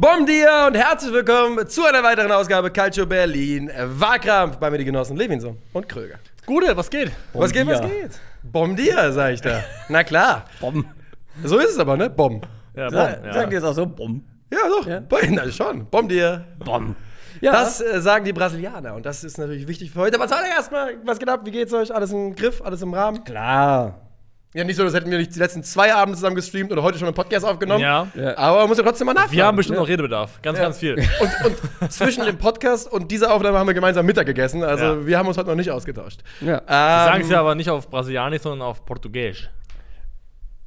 Bom dia und herzlich willkommen zu einer weiteren Ausgabe Calcio Berlin. Wahlkampf bei mir die Genossen Levinson und Kröger. Gute, was geht? was geht, was dia. geht? Bom dia, sag ich da. Na klar. Bom. So ist es aber, ne? Bom. Ja, Sa Bom, ja. Sagen die es auch so? Bom. Ja, doch. Ja. Na, schon. Bom dia. Bom. Ja. Das äh, sagen die Brasilianer und das ist natürlich wichtig für heute. Aber zuallererst mal, was geht ab? Wie geht's euch? Alles im Griff? Alles im Rahmen? klar. Ja, nicht so, als hätten wir nicht die letzten zwei Abende zusammen gestreamt oder heute schon einen Podcast aufgenommen. Ja. Ja. Aber man muss ja trotzdem mal nachfragen. Wir haben bestimmt ja. noch Redebedarf. Ganz, Ja. ganz viel. Und, und zwischen dem Podcast und dieser Aufnahme haben wir gemeinsam Mittag gegessen. Also Ja. wir haben uns heute noch nicht ausgetauscht. Ja. Ähm, Sagen sie aber nicht auf Brasilianisch, sondern auf Portugiesisch.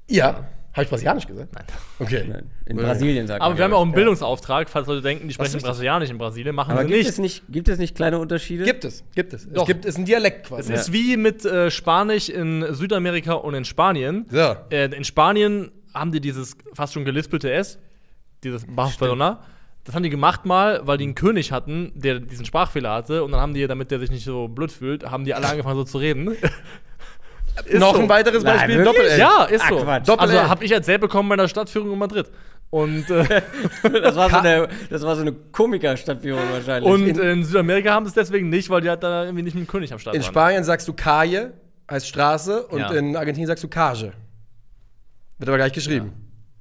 Ja. Habe ich Brasilianisch gesagt? Nein. Okay. Nein, In Brasilien sagt Aber man wir haben ja ja. auch einen Bildungsauftrag, falls Leute denken, die sprechen. Brasilianisch in Brasilien, machen Aber sie gibt nicht. es, nicht, gibt es nicht kleine Unterschiede? Gibt es, gibt es. Es Doch. gibt es ist ein Dialekt Es quasi. ist wie mit äh, Spanisch in Südamerika und in Spanien. So. Äh, in Spanien haben die dieses fast schon gelispelte S, dieses Barcelona. Das haben die gemacht mal, weil die einen König hatten, der diesen Sprachfehler hatte. Und dann haben die, damit der sich nicht so blöd fühlt, haben die alle angefangen so zu reden. Ist Noch so. ein weiteres Nein, Beispiel, wirklich? Doppel-L. Ja, ist Ah, so. Quatsch. Doppel also habe ich erzählt bekommen bei der Stadtführung in Madrid. Und, äh, Das war so eine, das war so eine Komikerstadtführung wahrscheinlich. und In- in Südamerika haben sie es deswegen nicht, weil die halt da irgendwie nicht mit dem König am Start In waren. Spanien sagst du Calle, heißt Straße, und Ja. in Argentinien sagst du Cage. Wird aber gleich geschrieben.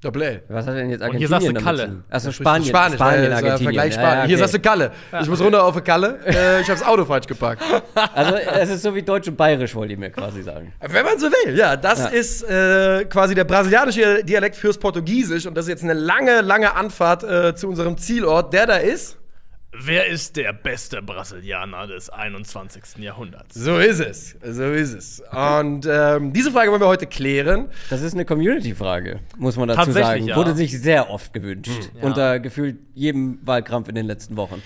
Doppel-L. was hat denn jetzt Und hier Argentinien sagst du Kalle. Achso, Ja, Spanien. Spanisch, Spanien, weil es, äh, Argentinien. Vergleich Ja, Spanien. ja, Hier okay. sagst du Kalle. Ich muss runter auf eine Kalle. Äh, ich habe das Auto falsch geparkt. Also, es ist so wie Deutsch und Bayerisch, wollt ihr mir quasi sagen. Wenn man so will, ja. Das Ja. ist äh, quasi der brasilianische Dialekt fürs Portugiesisch. Und das ist jetzt eine lange, lange Anfahrt äh, zu unserem Zielort, der da ist. Wer ist der beste Brasilianer des 21. Jahrhunderts? So ist es. So ist es. Und ähm, diese Frage wollen wir heute klären. Das ist eine Community-Frage, muss man dazu sagen. ja. Wurde sich sehr oft gewünscht. Ja. Unter gefühlt jedem Wahlkampf in den letzten Wochen.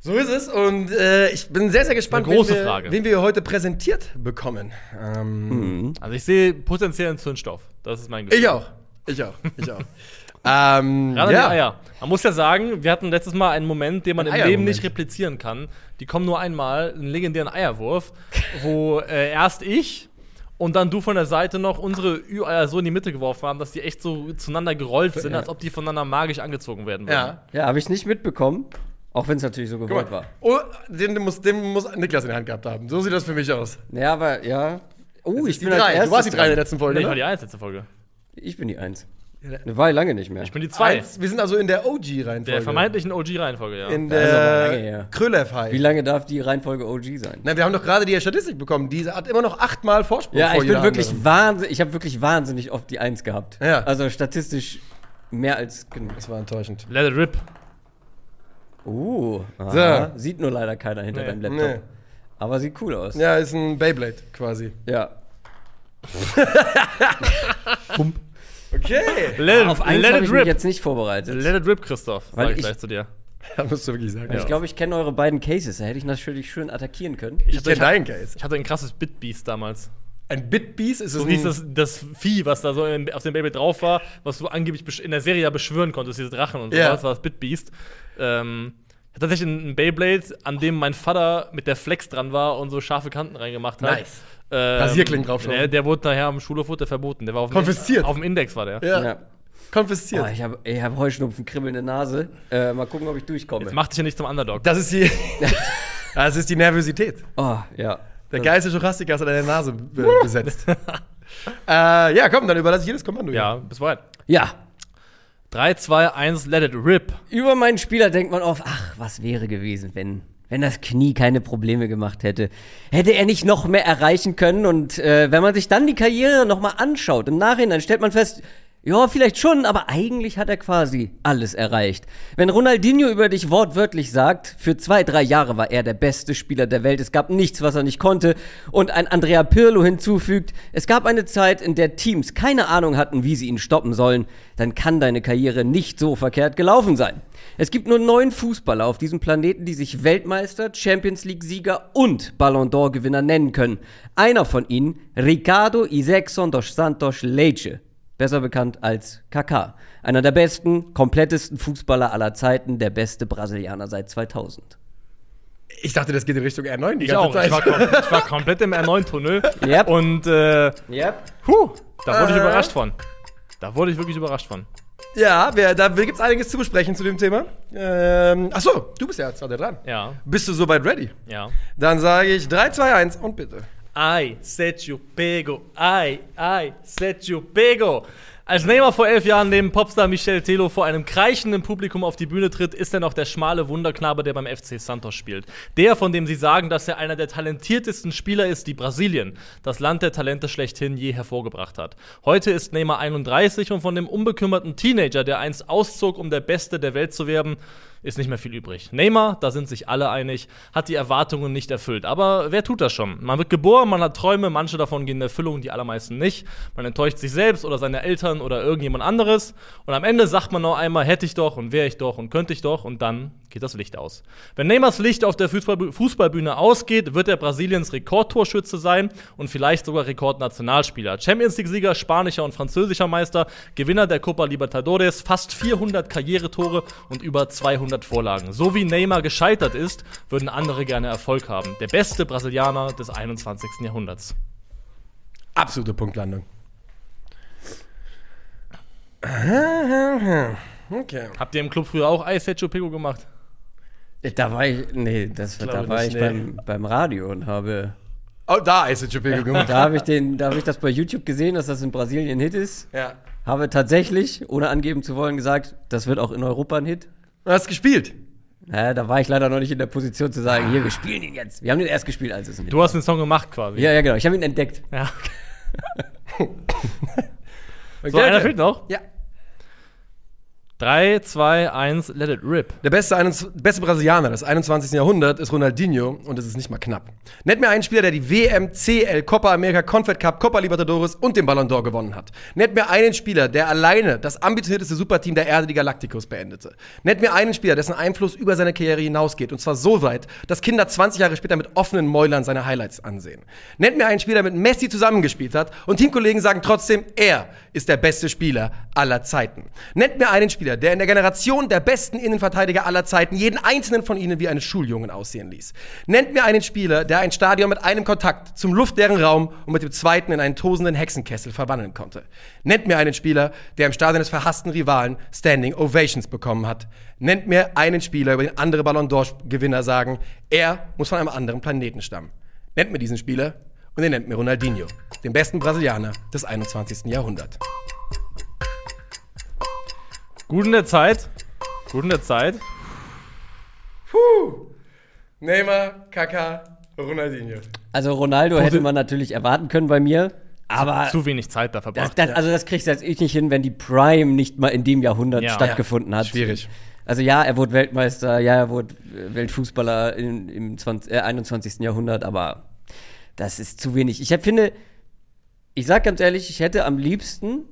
So ist es. Und äh, ich bin sehr, sehr gespannt, wen, wir, Frage. wen wir heute präsentiert bekommen. Ähm, Also ich sehe potenziellen Zündstoff. Das ist mein Gefühl. Ich auch. Ich auch. Ich auch. ähm, Gerade ja. die Eier. Man muss ja sagen, wir hatten letztes Mal einen Moment, den man Ein im Leben nicht replizieren kann. Die kommen nur einmal, einen legendären Eierwurf, wo äh, erst ich und dann du von der Seite noch unsere Ü-Eier so in die Mitte geworfen haben, dass die echt so zueinander gerollt sind, Ja. als ob die voneinander magisch angezogen werden würden. Ja. Ja, habe ich nicht mitbekommen. Auch wenn es natürlich so gewollt war. Oh, den, muss, den muss Niklas in der Hand gehabt haben. So sieht das für mich aus. Ja, aber ja. Oh, Das ich die bin als drei. Du warst die drei in der letzten Folge, Nee, ich war ne? die Eins letzte Folge. Ich bin die Eins. Ne, war lange nicht mehr. Ich bin die Zwei. Eins, wir sind also in der OG-Reihenfolge. Der vermeintlichen OG-Reihenfolge, ja. In der krölev high Wie lange darf die Reihenfolge OG sein? Na, wir haben doch gerade die Statistik bekommen. Die hat immer noch achtmal Vorsprung Ja, vor ich bin wirklich anderen. wahnsinnig, ich habe wirklich wahnsinnig oft die Eins gehabt. Ja. Also statistisch mehr als genug. Das war enttäuschend. Let it rip. Uh, aha. So. sieht nur leider keiner hinter Nee. deinem Laptop. Nee. Aber sieht cool aus. Ja, ist ein Beyblade quasi. Ja. Okay. Let, Auf eins let habe it ich mich rip. jetzt nicht vorbereitet. Let it rip, Christoph. Weil Sag ich ich- gleich zu dir. da musst du wirklich sagen. Ich Ja. glaube, ich kenne eure beiden Cases. Da hätte ich natürlich schön attackieren können. Ich hatte- kenne ich- deinen Case. Ich hatte ein krasses Bitbeast damals. Ein Bitbeast ist es So hieß das, das Vieh, was da so in, auf dem Baby drauf war, was du angeblich in der Serie ja beschwören konntest, diese Drachen und Ja. sowas, war das Bitbeast. Ähm, ich hatte tatsächlich einen Beyblade, an dem mein Vater mit der Flex dran war und so scharfe Kanten reingemacht hat. Nice. Ähm, Rasierklingen drauf schon. Der, der wurde nachher am Schulhof wurde verboten. Der war auf dem, Konfisziert. Auf dem Index war der. Ja. Ja. Konfisziert. Oh, ich habe ich hab Heuschnupfen, kribbelnde Nase. Äh, mal gucken, ob ich durchkomme. Jetzt mach dich ja nicht zum Underdog. Das ist die. das ist die Nervosität. Oh, ja. Der geilste Schorastiker ist an deine Nase be besetzt. äh, ja, komm, dann überlasse ich jedes Kommando. ja, bis weit. Ja. 3, 2, 1, let it rip. Über meinen Spieler denkt man oft, ach, was wäre gewesen, wenn, wenn das Knie keine Probleme gemacht hätte. Hätte er nicht noch mehr erreichen können? Und äh, wenn man sich dann die Karriere nochmal anschaut, im Nachhinein stellt man fest, ja, vielleicht schon, aber eigentlich hat er quasi alles erreicht. Wenn Ronaldinho über dich wortwörtlich sagt, für zwei, drei Jahre war er der beste Spieler der Welt, es gab nichts, was er nicht konnte, und ein Andrea Pirlo hinzufügt, es gab eine Zeit, in der Teams keine Ahnung hatten, wie sie ihn stoppen sollen, dann kann deine Karriere nicht so verkehrt gelaufen sein. Es gibt nur neun Fußballer auf diesem Planeten, die sich Weltmeister, Champions League-Sieger und Ballon d'Or-Gewinner nennen können. Einer von ihnen, Ricardo Isexon dos Santos Leite besser bekannt als Kaká. Einer der besten, komplettesten Fußballer aller Zeiten, der beste Brasilianer seit 2000. Ich dachte, das geht in Richtung R9 die Ich ganze auch. Zeit. Ich war, kom ich war komplett im R9-Tunnel. Yep. Und äh, Ja. Puh, da wurde ich Äh. überrascht von. Da wurde ich wirklich überrascht von. Ja, wer, da gibt es einiges zu besprechen zu dem Thema. Ähm, ach so, du bist ja jetzt gerade dran. Ja, Bist du soweit ready? ja. Dann sage ich 3, 2, 1 und bitte. Ai, Sergio Pego, ai, ai, Sergio Pego. Als Neymar vor elf Jahren neben Popstar Michel Telo vor einem kreischenden Publikum auf die Bühne tritt, ist er noch der schmale Wunderknabe, der beim FC Santos spielt. Der, von dem sie sagen, dass er einer der talentiertesten Spieler ist, die Brasilien, das Land der Talente schlechthin je hervorgebracht hat. Heute ist Neymar 31 und von dem unbekümmerten Teenager, der einst auszog, um der Beste der Welt zu werden, ist nicht mehr viel übrig. Neymar, da sind sich alle einig, hat die Erwartungen nicht erfüllt. Aber wer tut das schon? Man wird geboren, man hat Träume, manche davon gehen in Erfüllung, die allermeisten nicht. Man enttäuscht sich selbst oder seine Eltern oder irgendjemand anderes. Und am Ende sagt man noch einmal, hätte ich doch und wäre ich doch und könnte ich doch und dann geht das Licht aus. Wenn Neymars Licht auf der Fußballbü Fußballbühne ausgeht, wird er Brasiliens Rekordtorschütze sein und vielleicht sogar Rekordnationalspieler. Champions League-Sieger, spanischer und französischer Meister, Gewinner der Copa Libertadores, fast 400 Karrieretore und über 200 Vorlagen. So wie Neymar gescheitert ist, würden andere gerne Erfolg haben. Der beste Brasilianer des 21. Jahrhunderts. Absolute Punktlandung. Okay. Habt ihr im Club früher auch Eis Pego gemacht? Da war ich, nee, das, glaube da war nicht, ich nee. beim, beim Radio und habe, Oh, da ist es Pego gemacht. da habe ich den, da habe ich das bei YouTube gesehen, dass das in Brasilien ein Hit ist. Ja. Habe tatsächlich, ohne angeben zu wollen, gesagt, das wird auch in Europa ein Hit. Du hast gespielt. Naja, da war ich leider noch nicht in der Position zu sagen, hier, wir spielen ihn jetzt. Wir haben den erst gespielt, als es ein Hit Du hast den Song gemacht quasi. Ja, ja, genau. Ich habe ihn entdeckt. ja. Okay, So, einer fehlt noch. Ja. 3, 2, 1, let it rip. Der beste, 21 beste Brasilianer des 21. Jahrhunderts ist Ronaldinho und es ist nicht mal knapp. Nennt mir einen Spieler, der die WM, CL, Copa America, Confed Cup, Copa Libertadores und den Ballon d'Or gewonnen hat. Nennt mir einen Spieler, der alleine das ambitionierteste Superteam der Erde, die Galacticos, beendete. Nennt mir einen Spieler, dessen Einfluss über seine Karriere hinausgeht und zwar so weit, dass Kinder 20 Jahre später mit offenen Mäulern seine Highlights ansehen. Nennt mir einen Spieler, der mit Messi zusammengespielt hat und Teamkollegen sagen trotzdem, er ist der beste Spieler aller Zeiten. Nennt mir einen Spieler, der in der Generation der besten Innenverteidiger aller Zeiten jeden einzelnen von ihnen wie einen Schuljungen aussehen ließ. Nennt mir einen Spieler, der ein Stadion mit einem Kontakt zum luftleeren Raum und mit dem zweiten in einen tosenden Hexenkessel verwandeln konnte. Nennt mir einen Spieler, der im Stadion des verhassten Rivalen Standing Ovations bekommen hat. Nennt mir einen Spieler, über den andere Ballon d'Or-Gewinner sagen, er muss von einem anderen Planeten stammen. Nennt mir diesen Spieler und ihr nennt mir Ronaldinho, den besten Brasilianer des 21. Jahrhunderts. Gut in der Zeit. Gut in der Zeit. Puh. Neymar, Kaká, Ronaldinho. Also Ronaldo hätte man natürlich erwarten können bei mir, aber Zu wenig Zeit da das, verbracht. das, also das kriegst du jetzt ich nicht hin, wenn die Prime nicht mal in dem Jahrhundert Ja. stattgefunden hat. Schwierig. Also ja, er wurde Weltmeister, ja, er wurde Weltfußballer in, im 20, äh, 21. Jahrhundert, aber das ist zu wenig. Ich hab, finde, ich sag ganz ehrlich, ich hätte am liebsten,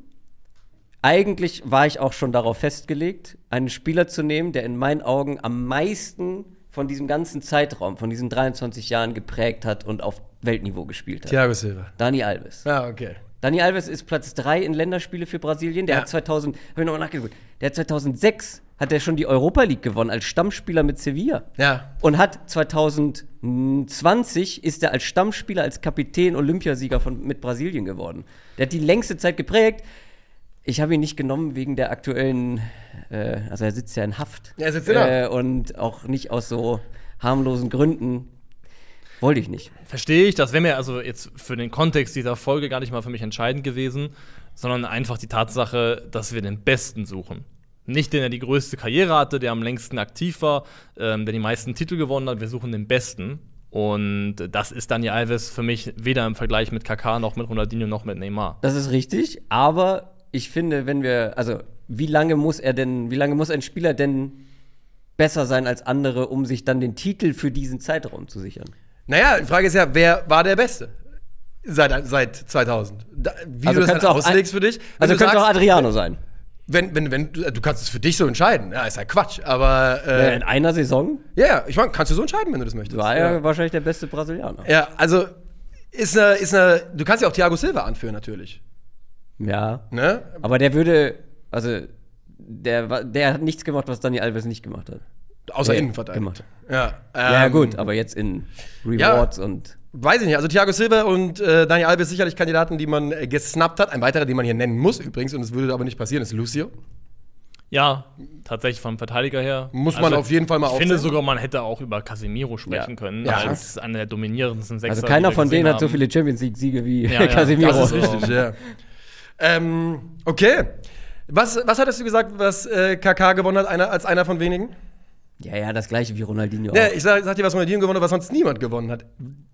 eigentlich war ich auch schon darauf festgelegt, einen Spieler zu nehmen, der in meinen Augen am meisten von diesem ganzen Zeitraum, von diesen 23 Jahren geprägt hat und auf Weltniveau gespielt hat. Thiago Silva. Dani Alves. Ja, okay. Dani Alves ist Platz 3 in Länderspiele für Brasilien. Der Ja. hat 2000, hab ich nochmal nachgeguckt, der hat 2006 hat er schon die Europa League gewonnen als Stammspieler mit Sevilla. Ja. Und hat 2020 ist er als Stammspieler, als Kapitän Olympiasieger von, mit Brasilien geworden. Der hat die längste Zeit geprägt. Ich habe ihn nicht genommen wegen der aktuellen, äh, also er sitzt ja in Haft. Ja, er sitzt in Haft. äh, Und auch nicht aus so harmlosen Gründen. Wollte ich nicht. Verstehe ich, das wäre mir also jetzt für den Kontext dieser Folge gar nicht mal für mich entscheidend gewesen, sondern einfach die Tatsache, dass wir den Besten suchen. Nicht den, der die größte Karriere hatte, der am längsten aktiv war, ähm, der die meisten Titel gewonnen hat. Wir suchen den Besten. Und das ist Dani Alves für mich weder im Vergleich mit Kaká noch mit Ronaldinho noch mit Neymar. Das ist richtig, aber ich finde, wenn wir, also wie lange muss er denn, wie lange muss ein Spieler denn besser sein als andere, um sich dann den Titel für diesen Zeitraum zu sichern? Naja, die Frage ist ja, wer war der Beste? Seit, seit 2000. Da, wie Also du das dann auch auslegst für dich. Also du könnte auch sagst, Adriano sein. wenn, wenn, wenn, du kannst es für dich so entscheiden. Ja, ist ja Quatsch. Aber Äh, in einer Saison ja, ja, ich meine, kannst du so entscheiden, wenn du das möchtest. war er ja. wahrscheinlich der beste Brasilianer. ja, also ist eine, ist eine, du kannst ja auch Thiago Silva anführen, natürlich. Ja. Ne? Aber der würde, also der, war- der hat nichts gemacht, was Dani Alves nicht gemacht hat. Außer Ja, Innenverteidiger. gemacht. Ja, ja, ähm, gut, aber jetzt in Rewards und. Weiß ich nicht. Also Thiago Silva und äh, Dani Alves sicherlich Kandidaten, die man äh, gesnappt hat. Ein weiterer, den man hier nennen muss übrigens, und es würde aber nicht passieren, ist Lucio. Ja, tatsächlich vom Verteidiger her. Also Muss man auf jeden Fall mal Ich finde sogar, man hätte auch über Casemiro sprechen Ja. können, Ja. als einer der dominierendsten Sechser. Also keiner von denen gesehen hat so haben. viele Champions League-Siege wie Ja, ja, Casemiro. Das ist Also- richtig, ja. Ähm, okay. Was, was hattest du gesagt, was äh, KK gewonnen hat, einer, als einer von wenigen? Ja, ja, das gleiche wie Ronaldinho. Ja, auch. ich sag, sag dir, was Ronaldinho gewonnen hat, was sonst niemand gewonnen hat.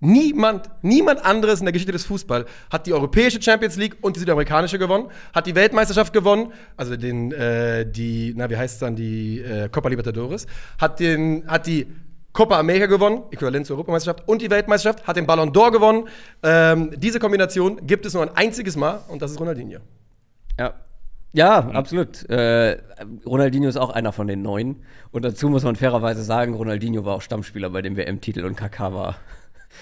Niemand, niemand anderes in der Geschichte des Fußballs hat die europäische Champions League und die südamerikanische gewonnen, hat die Weltmeisterschaft gewonnen, also den, äh, die, na, wie heißt es dann, die äh, Copa Libertadores, hat, den, hat die Copa America gewonnen, äquivalent zur Europameisterschaft, und die Weltmeisterschaft, hat den Ballon d'Or gewonnen. Ähm, diese Kombination gibt es nur ein einziges Mal und das ist Ronaldinho. Ja. Ja, absolut. Äh, Ronaldinho ist auch einer von den neun. Und dazu muss man fairerweise sagen, Ronaldinho war auch Stammspieler bei dem WM-Titel und KK war.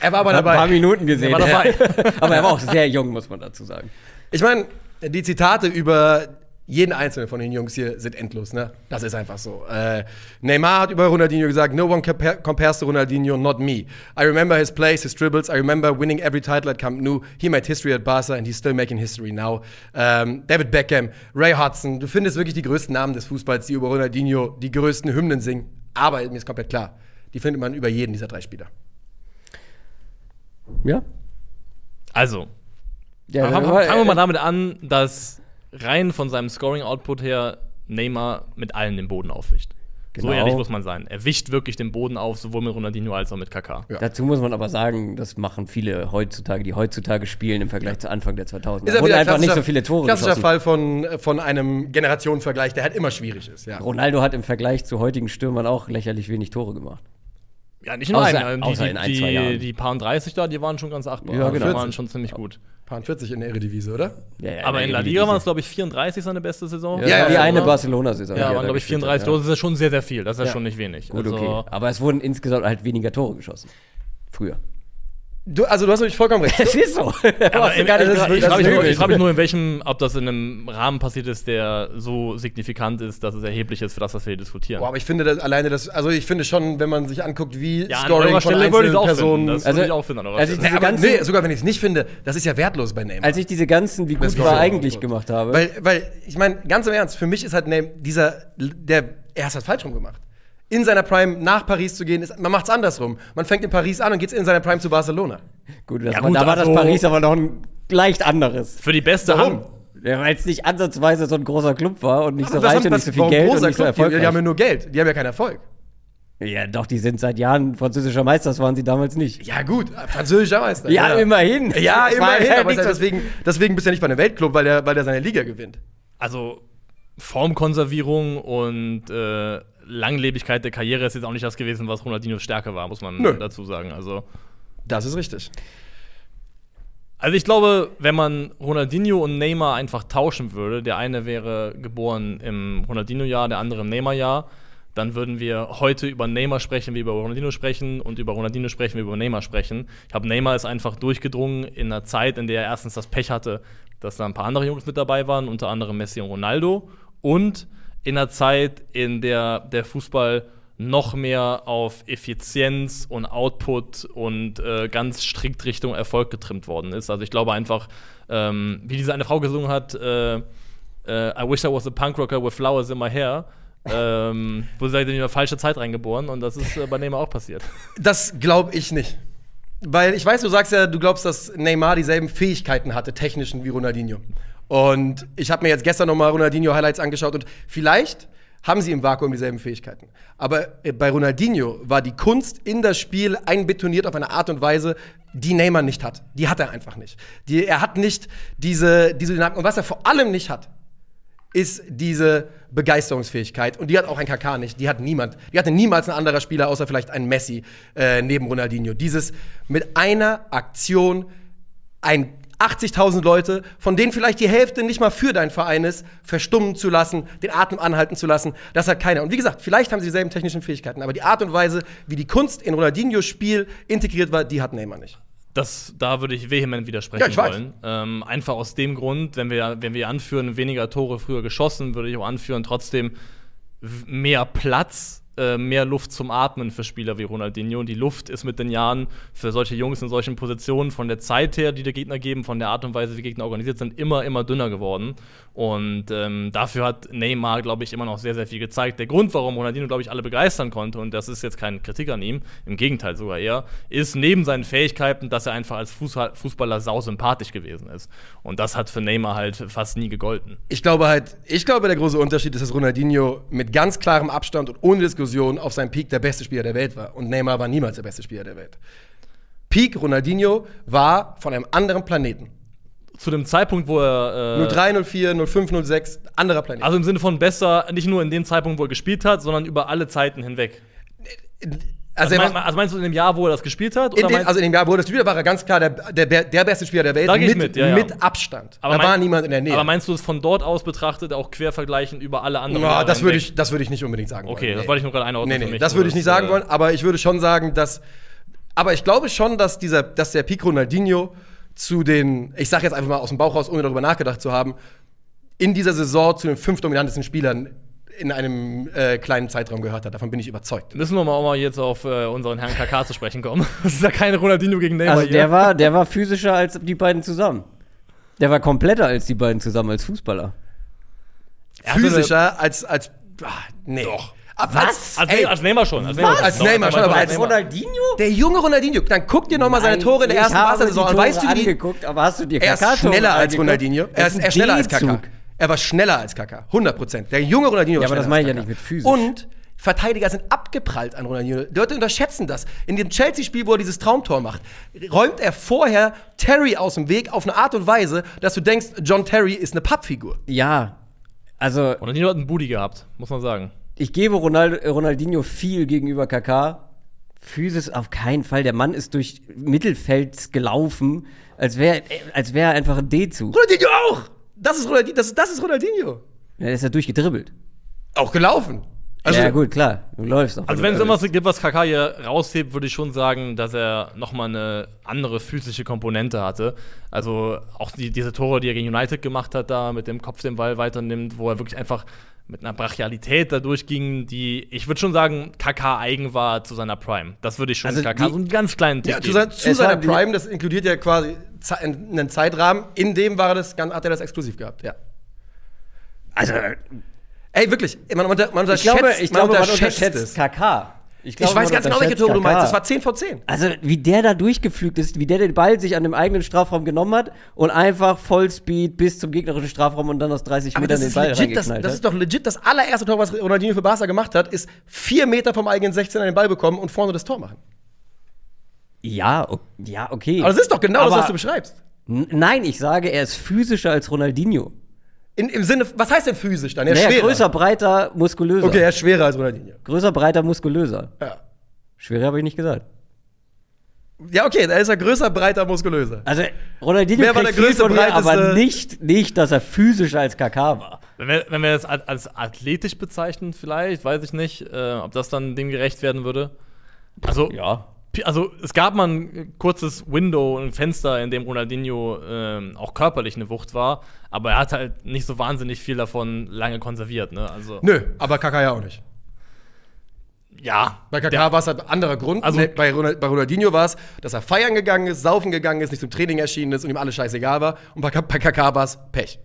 Er war aber Hat ein paar dabei. Minuten gesehen. Er war dabei. Aber er war auch sehr jung, muss man dazu sagen. Ich meine, die Zitate über jeden einzelnen von den Jungs hier sind endlos, ne? Das ist einfach so. Äh, Neymar hat über Ronaldinho gesagt, no one compare, compares to Ronaldinho, not me. I remember his plays, his dribbles, I remember winning every title at Camp Nou. He made history at Barca and he's still making history now. Ähm, David Beckham, Ray Hudson, du findest wirklich die größten Namen des Fußballs, die über Ronaldinho die größten Hymnen singen. Aber mir ist komplett klar, die findet man über jeden dieser drei Spieler. Ja. Also, ja fangen wir mal äh, damit an, dass rein von seinem Scoring-Output her Neymar mit allen den Boden aufwischt. So Genau. ehrlich muss man sein. Er wischt wirklich den Boden auf, sowohl mit Ronaldinho als auch mit KK. Ja. Dazu muss man aber sagen, das machen viele heutzutage, die heutzutage spielen im Vergleich zu Anfang der 2000er. Ist ja wurden wieder einfach nicht so viele Tore Klassischer geschossen. Fall von, von einem Generationenvergleich, der halt immer schwierig ist. Ja. Ronaldo hat im Vergleich zu heutigen Stürmern auch lächerlich wenig Tore gemacht. Ja, nicht nur Außer- einen. Die, außer in ein, die, zwei die, Jahren. die paar 30 da, die waren schon ganz achtbar. Ja, Also genau. Die waren schon ziemlich gut. Paar 40 in der Eredivisie, oder? Ja, ja, Aber in La Liga waren es, glaube ich, 34 seine beste Saison. ja, Ja, ja, die eine? Barcelona-Saison. Ja, die waren, glaube ich, gespielt 34 hat, Tore. Das ist ja schon sehr, sehr viel. Das ist ja, Ja. schon nicht wenig. Gut, Also, okay. Aber es wurden insgesamt halt weniger Tore geschossen. Früher. Du, also du hast natürlich vollkommen recht. Es ist so. Aber in, gar nicht ich das frage mich, nur- übel. ich frag mich nur, in welchem, ob das in einem Rahmen passiert ist, der so signifikant ist, dass es erheblich ist, für das, was wir hier diskutieren. Boah, aber ich finde das alleine das, also ich finde schon, wenn man sich anguckt, wie ja, an Scoring eurer von Stelle einzelnen Personen. finden. Das Also, würde ich auch finden an also ich- aber ganzen- nee, sogar wenn ich es nicht finde, das ist ja wertlos bei Neymar. Als ich diese ganzen, wie gut Das war eigentlich gemacht habe. weil, weil, ich meine, ganz im Ernst, für mich ist halt Neymar dieser, der, er hat es falsch rum gemacht. In seiner Prime nach Paris zu gehen, ist, man macht es andersrum. Man fängt in Paris an und geht in seiner Prime zu Barcelona. gut, das Ja, war, gut, da war das also- Paris aber noch ein leicht anderes. Für die beste Warum? Hand. Ja, weil es nicht ansatzweise so ein großer Club war und nicht so Aber was reich haben- und nicht so viel warum Geld und großer nicht so Club? Die, erfolgreich. die haben ja nur Geld, die haben ja keinen Erfolg. Ja, doch, die sind seit Jahren französischer Meisters, waren sie damals nicht. Ja, gut, französischer Meister. Ja, immerhin. Ja, Es war immerhin, ja aber so- deswegen, deswegen bist du ja nicht bei einem Weltclub, weil der, weil der seine Liga gewinnt. Also Formkonservierung und äh, Langlebigkeit der Karriere ist jetzt auch nicht das gewesen, was Ronaldinhos Stärke war, muss man Nö. dazu sagen. Also, Das ist richtig. also ich glaube, wenn man Ronaldinho und Neymar einfach tauschen würde, der eine wäre geboren im Ronaldinho-Jahr, der andere im Neymar-Jahr, dann würden wir heute über Neymar sprechen, wie über Ronaldinho sprechen und über Ronaldinho sprechen, wie über Neymar sprechen. Ich glaube, Neymar ist einfach durchgedrungen in einer Zeit, in der er erstens das Pech hatte, dass da ein paar andere Jungs mit dabei waren, unter anderem Messi und Ronaldo und in einer Zeit, in der der Fußball noch mehr auf Effizienz und Output und äh, ganz strikt Richtung Erfolg getrimmt worden ist. Also ich glaube einfach, ähm, wie diese eine Frau gesungen hat, äh, äh, I wish I was a punk rocker with flowers in my hair. ähm, wo sie sagt, in die falsche Zeit reingeboren und das ist äh, bei Neymar auch passiert. Das glaube ich nicht. Weil ich weiß, du sagst ja, du glaubst, dass Neymar dieselben Fähigkeiten hatte, technischen wie Ronaldinho. Und ich habe mir jetzt gestern nochmal Ronaldinho-Highlights angeschaut und vielleicht haben sie im Vakuum dieselben Fähigkeiten. Aber äh, bei Ronaldinho war die Kunst in das Spiel einbetoniert auf eine Art und Weise, die Neymar nicht hat. Die hat er einfach nicht. Die, er hat nicht diese, diese Dynamik. Und was er vor allem nicht hat, ist diese Begeisterungsfähigkeit. Und die hat auch ein KK nicht. Die hat niemand. Die hatte niemals ein anderer Spieler, außer vielleicht ein Messi äh, neben Ronaldinho. Dieses mit einer Aktion ein 80.000 Leute, von denen vielleicht die Hälfte nicht mal für deinen Verein ist, verstummen zu lassen, den Atem anhalten zu lassen, das hat keiner. Und wie gesagt, vielleicht haben sie dieselben technischen Fähigkeiten, aber die Art und Weise, wie die Kunst in Ronaldinhos Spiel integriert war, die hat Neymar nicht. Das, da würde ich vehement widersprechen Ja, wollen. Ähm, einfach aus dem Grund, wenn wir, wenn wir anführen, weniger Tore früher geschossen, würde ich auch anführen, trotzdem mehr Platz äh, mehr Luft zum Atmen für Spieler wie Ronaldinho. Und die Luft ist mit den Jahren für solche Jungs in solchen Positionen von der Zeit her, die der Gegner geben, von der Art und Weise, wie Gegner organisiert sind, immer, immer dünner geworden. Und ähm, dafür hat Neymar, glaube ich, immer noch sehr, sehr viel gezeigt. Der Grund, warum Ronaldinho, glaube ich, alle begeistern konnte, und das ist jetzt keine Kritik an ihm, im Gegenteil sogar eher, ist neben seinen Fähigkeiten, dass er einfach als Fußballer sau sympathisch gewesen ist. Und das hat für Neymar halt fast nie gegolten. Ich glaube halt, ich glaube, der große Unterschied ist, dass Ronaldinho mit ganz klarem Abstand und ohne Diskussion auf seinem Peak der beste Spieler der Welt war. Und Neymar war niemals der beste Spieler der Welt. Peak Ronaldinho war von einem anderen Planeten. Zu dem Zeitpunkt, wo er. Äh, 03, 04, 05, 06, anderer Planet. Also im Sinne von besser, nicht nur in dem Zeitpunkt, wo er gespielt hat, sondern über alle Zeiten hinweg. Also, Also, er mein, also meinst du in dem Jahr, wo er das gespielt hat? in meinst- also in dem Jahr, wo er das Spieler war, war er ganz klar der, der, der beste Spieler der Welt. Da mit, mit, ja, ja. mit Abstand. Aber da mein- war niemand in der Nähe. aber meinst du es von dort aus betrachtet, auch quer vergleichen über alle anderen? Ja, das würde ich, das würde ich nicht unbedingt sagen Okay, wollen. das wollte ich nur gerade einordnen Nee, für nee, mich, das würde ich nicht sagen äh, wollen, aber ich würde schon sagen, dass. Aber ich glaube schon, dass, dieser, dass der Peak Ronaldinho zu den, ich sage jetzt einfach mal aus dem Bauch raus, ohne darüber nachgedacht zu haben, in dieser Saison zu den fünf dominantesten Spielern in einem äh, kleinen Zeitraum gehört hat. Davon bin ich überzeugt. Müssen wir mal auch mal jetzt auf äh, unseren Herrn KK zu sprechen kommen. Das ist ja kein Ronaldinho gegen Neymar Also hier. der war, der war physischer als die beiden zusammen. Der war kompletter als die beiden zusammen als Fußballer. Er Physischer als, als. Ah, nee. Doch. Ab, Was? Als, Ey, als Neymar schon. Als Neymar, Als Neymar schon, aber als. Ronaldinho? Der junge Ronaldinho, dann guck dir nochmal seine Tore in der ersten Barca-Saison an. Weißt du, wie die, angeguckt, aber hast du dir Er ist schneller als? Ronaldinho. Er ist, er ist schneller als. Kaká. Er war schneller als Kaká. 100 Prozent. Der junge Ronaldinho Ja, war aber das meine ich ja als nicht mit physisch. Und Verteidiger sind abgeprallt an Ronaldinho. Die Leute unterschätzen das. In dem Chelsea-Spiel, wo er dieses Traumtor macht, räumt er vorher Terry aus dem Weg auf eine Art und Weise, dass du denkst, John Terry ist eine Pappfigur. Ja, also Ronaldinho hat einen Booty gehabt, muss man sagen. Ich gebe Ronald, Ronaldinho viel gegenüber Kaká. Physis auf keinen Fall. Der Mann ist durch Mittelfeld gelaufen, als wäre als wär er einfach ein D-Zug. Ronaldinho auch! Das ist Ronaldinho. Das, das ist Ronaldinho. Ja, der ist ja durchgedribbelt. Auch gelaufen. Also, ja, gut, klar. Du läufst auch. Also wenn es irgendwas gibt, was KK hier raushebt, würde ich schon sagen, dass er nochmal eine andere physische Komponente hatte. Also auch die, diese Tore, die er gegen United gemacht hat, da mit dem Kopf den Ball weiternimmt, wo er wirklich einfach mit einer Brachialität da durchging, die, ich würde schon sagen, KK eigen war zu seiner Prime. Das würde ich schon Also KK die- so einen ganz kleinen Tipp Ja, zu, sein, zu seiner Prime, das inkludiert ja quasi einen Zeitrahmen, in dem war das, hat er das exklusiv gehabt, ja. also, Ey, wirklich, man, unter, man ich unterschätzt, glaube, ich glaube, man unterschätzt unterschätzt es. Kaká. Ich weiß ganz genau, welche Tore du meinst. Das war 10 vor 10. Also, wie der da durchgepflügt ist, wie der den Ball sich an dem eigenen Strafraum genommen hat und einfach Vollspeed bis zum gegnerischen Strafraum und dann aus 30 Aber Metern das den ist, Ball legit, das, reingeknallt das hat. ist doch legit das allererste Tor, was Ronaldinho für Barca gemacht hat, ist vier Meter vom eigenen 16 an den Ball bekommen und vorne das Tor machen. Ja, ja, okay. Aber das ist doch genau das, Aber- was du beschreibst. Nein, ich sage, er ist physischer als Ronaldinho. In, Im Sinne, was heißt denn physisch dann? Er ist Naja, schwerer. größer, breiter, muskulöser. Okay, er ist schwerer als Ronaldinho. Größer, breiter, muskulöser. Ja. Schwerer habe ich nicht gesagt. Ja, okay, da ist er größer, breiter, muskulöser. Also, Ronaldinho Wer war der viel größte, von mir, aber nicht, nicht, dass er physischer als Kaká war. Wenn wir, wenn wir das als, als athletisch bezeichnen, vielleicht, weiß ich nicht, äh, ob das dann dem gerecht werden würde. Also, Ja. Also es gab mal ein kurzes Window, ein Fenster, in dem Ronaldinho ähm, auch körperlich eine Wucht war, aber er hat halt nicht so wahnsinnig viel davon lange konserviert. Ne? Also Nö, aber Kaká ja auch nicht. ja, Bei Kaká Der- war es halt ein anderer Grund. Also- Nee, bei, Ronald, bei Ronaldinho war es, dass er feiern gegangen ist, saufen gegangen ist, nicht zum Training erschienen ist und ihm alles scheißegal war. Und bei, bei Kaká war es Pech.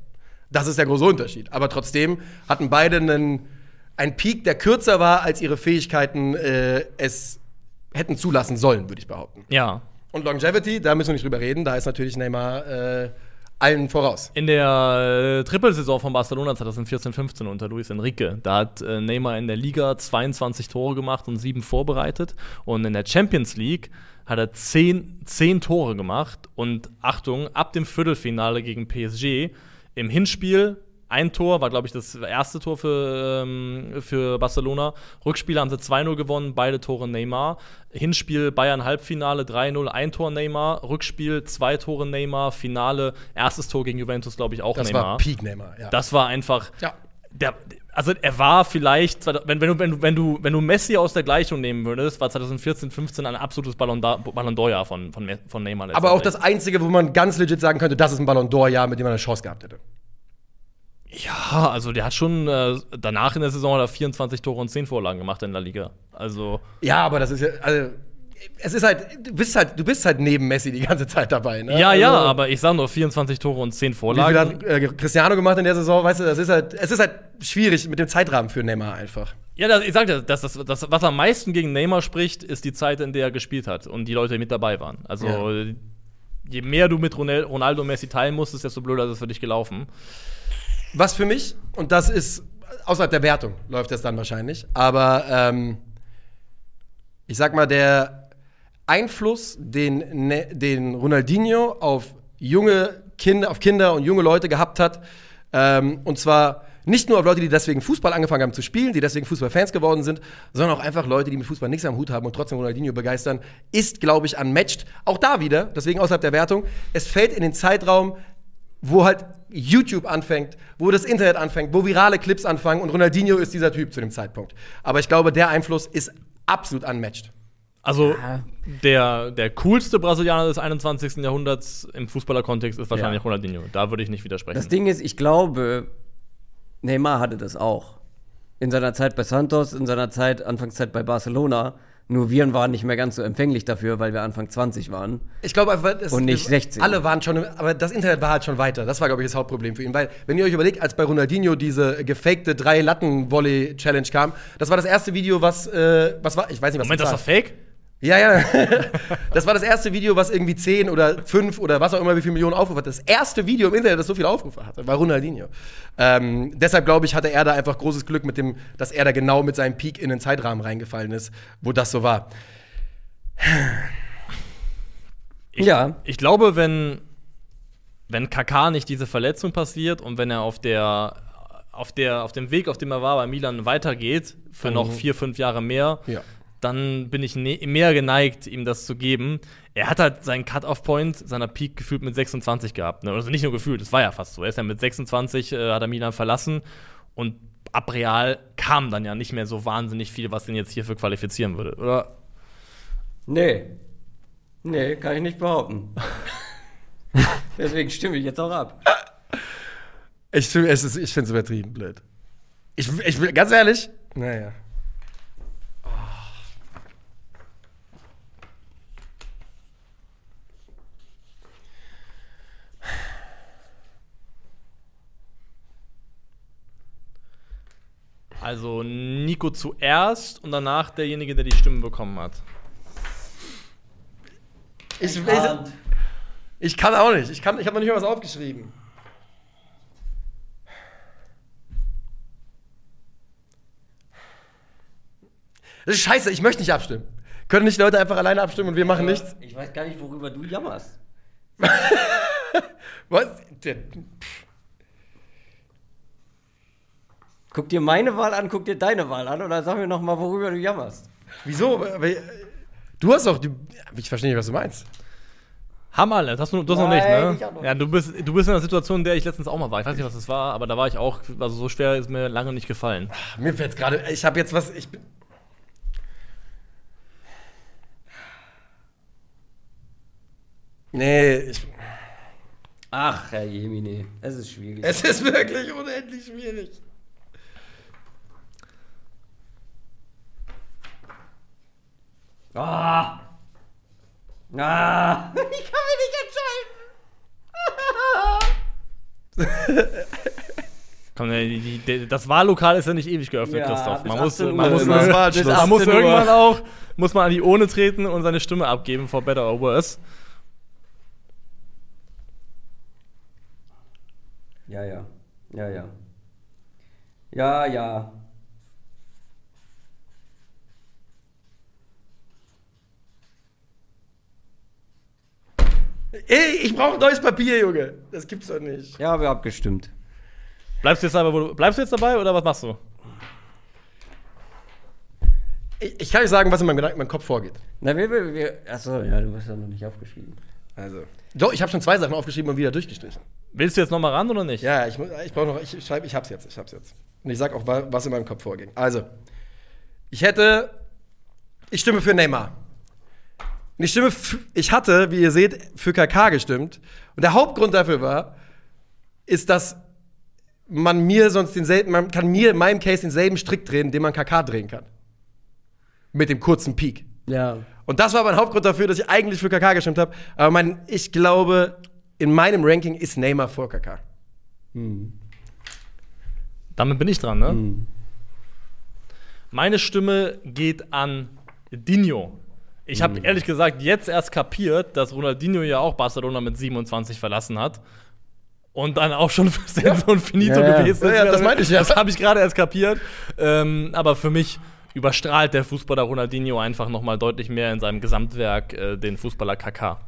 Das ist der große Unterschied. Aber trotzdem hatten beide einen, einen Peak, der kürzer war, als ihre Fähigkeiten äh, es hätten zulassen sollen, würde ich behaupten. ja. Und Longevity, da müssen wir nicht drüber reden, da ist natürlich Neymar äh, allen voraus. In der äh, Trippelsaison von Barcelona 2014-15 unter Luis Enrique, da hat äh, Neymar in der Liga 22 Tore gemacht und sieben vorbereitet. Und in der Champions League hat er 10, 10 Tore gemacht. Und Achtung, ab dem Viertelfinale gegen PSG im Hinspiel ein Tor, war glaube ich das erste Tor für, ähm, für Barcelona. Rückspiel haben sie 2-0 gewonnen, beide Tore Neymar. Hinspiel Bayern Halbfinale 3-0, ein Tor Neymar. Rückspiel zwei Tore Neymar. Finale erstes Tor gegen Juventus, glaube ich, auch Das Neymar. war Peak Neymar, ja. Das war einfach. Ja. Der, also er war vielleicht, wenn, wenn, du, wenn, du, wenn, du, wenn du Messi aus der Gleichung nehmen würdest, war 2014, 15 ein absolutes Ballon Ballon d'Or-Jahr von, von, von Neymar. aber auch das Einzige, wo man ganz legit sagen könnte, das ist ein Ballon d'Or-Jahr, mit dem man eine Chance gehabt hätte. Ja, also der hat schon äh, danach in der Saison hat er 24 Tore und 10 Vorlagen gemacht in der Liga. Also Ja, aber das ist ja, also, es ist halt, du bist halt, du bist halt neben Messi die ganze Zeit dabei, ne? ja, ja, Also, aber ich sag nur 24 Tore und 10 Wie viel Vorlagen. hat äh, Cristiano gemacht in der Saison? Weißt du, das ist halt, es ist halt schwierig mit dem Zeitrahmen für Neymar einfach. Ja, das, ich sag dir, das, das, das, was am meisten gegen Neymar spricht, ist die Zeit, in der er gespielt hat und die Leute, die mit dabei waren. Also Ja. je mehr du mit Ronaldo und Messi teilen musstest, desto blöder ist es für dich gelaufen. Was für mich, und das ist außerhalb der Wertung, läuft das dann wahrscheinlich, aber ähm, ich sag mal, der Einfluss, den, Ne- den Ronaldinho auf junge Kinder, auf Kinder und junge Leute gehabt hat, ähm, und zwar nicht nur auf Leute, die deswegen Fußball angefangen haben zu spielen, die deswegen Fußballfans geworden sind, sondern auch einfach Leute, die mit Fußball nichts am Hut haben und trotzdem Ronaldinho begeistern, ist, glaube ich, unmatched. Auch da wieder, deswegen außerhalb der Wertung, es fällt in den Zeitraum, wo halt YouTube anfängt, wo das Internet anfängt, wo virale Clips anfangen und Ronaldinho ist dieser Typ zu dem Zeitpunkt. Aber ich glaube, der Einfluss ist absolut unmatched. Also der, der coolste Brasilianer des 21. Jahrhunderts im Fußballerkontext ist wahrscheinlich Ja. Ronaldinho. Da würde ich nicht widersprechen. Das Ding ist, ich glaube, Neymar hatte das auch. In seiner Zeit bei Santos, in seiner Zeit, Anfangszeit bei Barcelona. Nur wir waren nicht mehr ganz so empfänglich dafür, weil wir Anfang 20 waren. Ich glaube einfach, es, Und nicht 16. Alle waren schon, aber das Internet war halt schon weiter. Das war, glaube ich, das Hauptproblem für ihn. Weil, wenn ihr euch überlegt, als bei Ronaldinho diese gefakte drei Latten-Volley-Challenge kam, das war das erste Video, was, äh, was war, ich weiß nicht, was Moment, das war war. fake? Ja, ja. das war das erste Video, was irgendwie 10 oder 5 oder was auch immer, wie viele Millionen Aufrufe hat. Das erste Video im Internet, das so viele Aufrufe hatte, war Ronaldinho. Ähm, deshalb glaube ich, hatte er da einfach großes Glück mit dem, dass er da genau mit seinem Peak in den Zeitrahmen reingefallen ist, wo das so war. Ich, Ja. Ich glaube, wenn, wenn Kaká nicht diese Verletzung passiert und wenn er auf der, auf der, auf dem Weg, auf dem er war bei Milan, weitergeht, für noch vier, fünf Jahre mehr, Ja. Dann bin ich ne mehr geneigt, ihm das zu geben. Er hat halt seinen Cut-Off-Point seiner Peak gefühlt mit 26 gehabt. Ne? Also nicht nur gefühlt, es war ja fast so. Er ist ja mit 26, äh, hat er Milan verlassen und ab Real kam dann ja nicht mehr so wahnsinnig viel, was den jetzt hierfür qualifizieren würde, oder? Nee. Nee, kann ich nicht behaupten. Deswegen stimme ich jetzt auch ab. Ich, es ist- ich finde es übertrieben blöd. Ich, ich will, ganz ehrlich, naja. Also Nico zuerst und danach derjenige, der die Stimme bekommen hat. Ich, ich, ich kann auch nicht. Ich, kann- ich habe noch nicht mal was aufgeschrieben. Das ist scheiße, ich möchte nicht abstimmen. Können nicht Leute einfach alleine abstimmen und wir machen nichts? Ich weiß gar nicht, worüber du jammerst. Was? Der- Guck dir meine Wahl an, guck dir deine Wahl an oder sag mir noch mal, worüber du jammerst. Wieso? Weil- Du hast doch. Die, ich verstehe nicht, was du meinst. Haben alle, das hast du, du hast noch nicht, ne? ich auch noch Ja, du bist, du bist in einer Situation, in der ich letztens auch mal war. Ich weiß nicht, was das war, aber da war ich auch, also so schwer ist mir lange nicht gefallen. Mir fällt gerade. Ich habe jetzt was. Ich bin. Nee, ich, Ach, Herr Jemine, es ist schwierig. es ist wirklich unendlich schwierig. Ah! Ah! Ich kann mich nicht entscheiden. Komm, ey, die, die, das Wahllokal ist ja nicht ewig geöffnet, Ja, Christoph. Man muss, 18 man muss, man man muss 18 Uhr. irgendwann auch muss man an die Urne treten und seine Stimme abgeben for better or worse. Ja, ja. Ja, ja. Ja, ja. Ey, ich brauche neues Papier, Junge. Das gibt's doch nicht. Ja, wir haben abgestimmt. Bleibst du jetzt dabei, wo du, bleibst du jetzt dabei oder was machst du? Ich, ich kann nicht sagen, was in meinem, Gedanken, in meinem Kopf vorgeht. Na, wir, wir, wir achso, ja, du hast ja noch nicht aufgeschrieben. Also. Doch, ich habe schon zwei Sachen aufgeschrieben und wieder durchgestrichen. Willst du jetzt noch mal ran oder nicht? Ja, ich, ich brauche noch. Ich schreibe, ich hab's jetzt. Ich hab's jetzt. Und ich sag auch, wa- was in meinem Kopf vorging. Also, ich hätte. Ich stimme für Neymar. Und ich stimme. Ich hatte, wie ihr seht, für KK gestimmt. Und der Hauptgrund dafür war, ist, dass man mir sonst denselben, man kann mir in meinem Case denselben Strick drehen, den man KK drehen kann. Mit dem kurzen Peak. Ja. Und das war mein Hauptgrund dafür, dass ich eigentlich für KK gestimmt habe. Aber mein, ich glaube, in meinem Ranking ist Neymar vor KK. Damit bin ich dran, ne? Meine Stimme geht an Dino. Ich habe ehrlich gesagt jetzt erst kapiert, dass Ronaldinho ja auch Barcelona mit 27 verlassen hat. Und dann auch schon für Senso und Finito Ja, ja. gewesen ist. Ja, ja, das meinte ich ja. Das habe ich gerade erst kapiert. Ähm, aber für mich überstrahlt der Fußballer Ronaldinho einfach noch mal deutlich mehr in seinem Gesamtwerk äh, den Fußballer KK.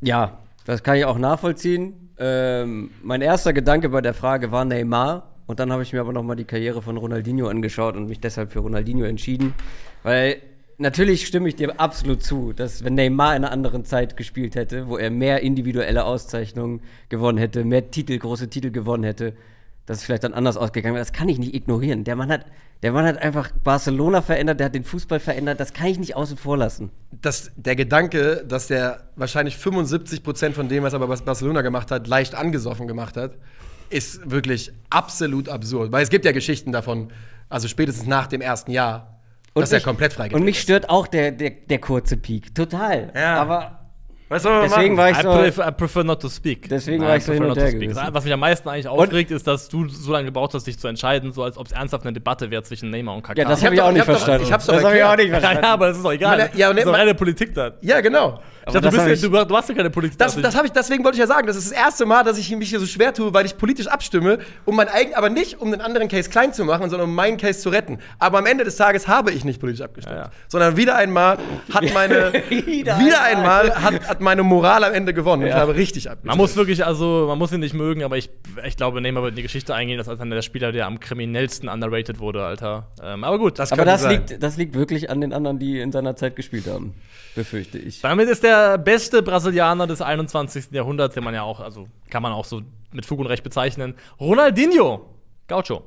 Ja, das kann ich auch nachvollziehen. Ähm, mein erster Gedanke bei der Frage war Neymar. Und dann habe ich mir aber nochmal die Karriere von Ronaldinho angeschaut und mich deshalb für Ronaldinho entschieden. Weil natürlich stimme ich dir absolut zu, dass wenn Neymar in einer anderen Zeit gespielt hätte, wo er mehr individuelle Auszeichnungen gewonnen hätte, mehr Titel, große Titel gewonnen hätte, dass es vielleicht dann anders ausgegangen wäre. Das kann ich nicht ignorieren. Der Mann hat, der Mann hat einfach Barcelona verändert, der hat den Fußball verändert. Das kann ich nicht außen vor lassen. Das, der Gedanke, dass der wahrscheinlich 75% von dem, was er bei Barcelona gemacht hat, leicht angesoffen gemacht hat, ist wirklich absolut absurd. Weil es gibt ja Geschichten davon, also spätestens nach dem ersten Jahr, dass er mich- komplett Und freigedreht mich ist. stört auch der, der, der kurze Peak. Total. Ja. Aber Weißt du, deswegen war ich I, so. prefer, I prefer not to speak. Deswegen I war ich so prefer hin und not to her speak. gewesen. Was mich am meisten eigentlich aufregt, ist, dass du so lange gebraucht hast, dich zu entscheiden, so als ob es ernsthaft eine Debatte wäre zwischen Neymar und KK. Ja, das Ich hab habe ich auch nicht doch- verstanden. ich hab's doch das habe ich auch nicht ja, verstanden. ja, aber das ist doch egal. Meine- ja, und das ist doch meine- reine Politik da. Ja, genau. Ich dachte, du, bist, ich- ja- du, du hast ja keine Politik. Das, da. das ich, deswegen wollte ich ja sagen, das ist das erste Mal, dass ich mich hier so schwer tue, weil ich politisch abstimme, um mein eigen, aber nicht um den anderen Case klein zu machen, sondern um meinen Case zu retten. Aber am Ende des Tages habe ich nicht politisch abgestimmt, Ja, ja. sondern wieder einmal hat meine Wieder wieder, einmal. hat, hat meine Moral am Ende gewonnen. Und Ich Ja. habe richtig abgestimmt. Man muss wirklich, also, man muss ihn nicht mögen, aber ich, ich glaube, Neymar wird in die Geschichte eingehen, dass als einer der Spieler, der am kriminellsten underrated wurde, Alter. Ähm, aber gut, Das Aber könnte das sein. liegt, das liegt wirklich an den anderen, die in seiner Zeit gespielt haben. Befürchte ich. Damit ist der beste Brasilianer des 21. Jahrhunderts, den man ja auch, also kann man auch so mit Fug und Recht bezeichnen, Ronaldinho. Gaucho.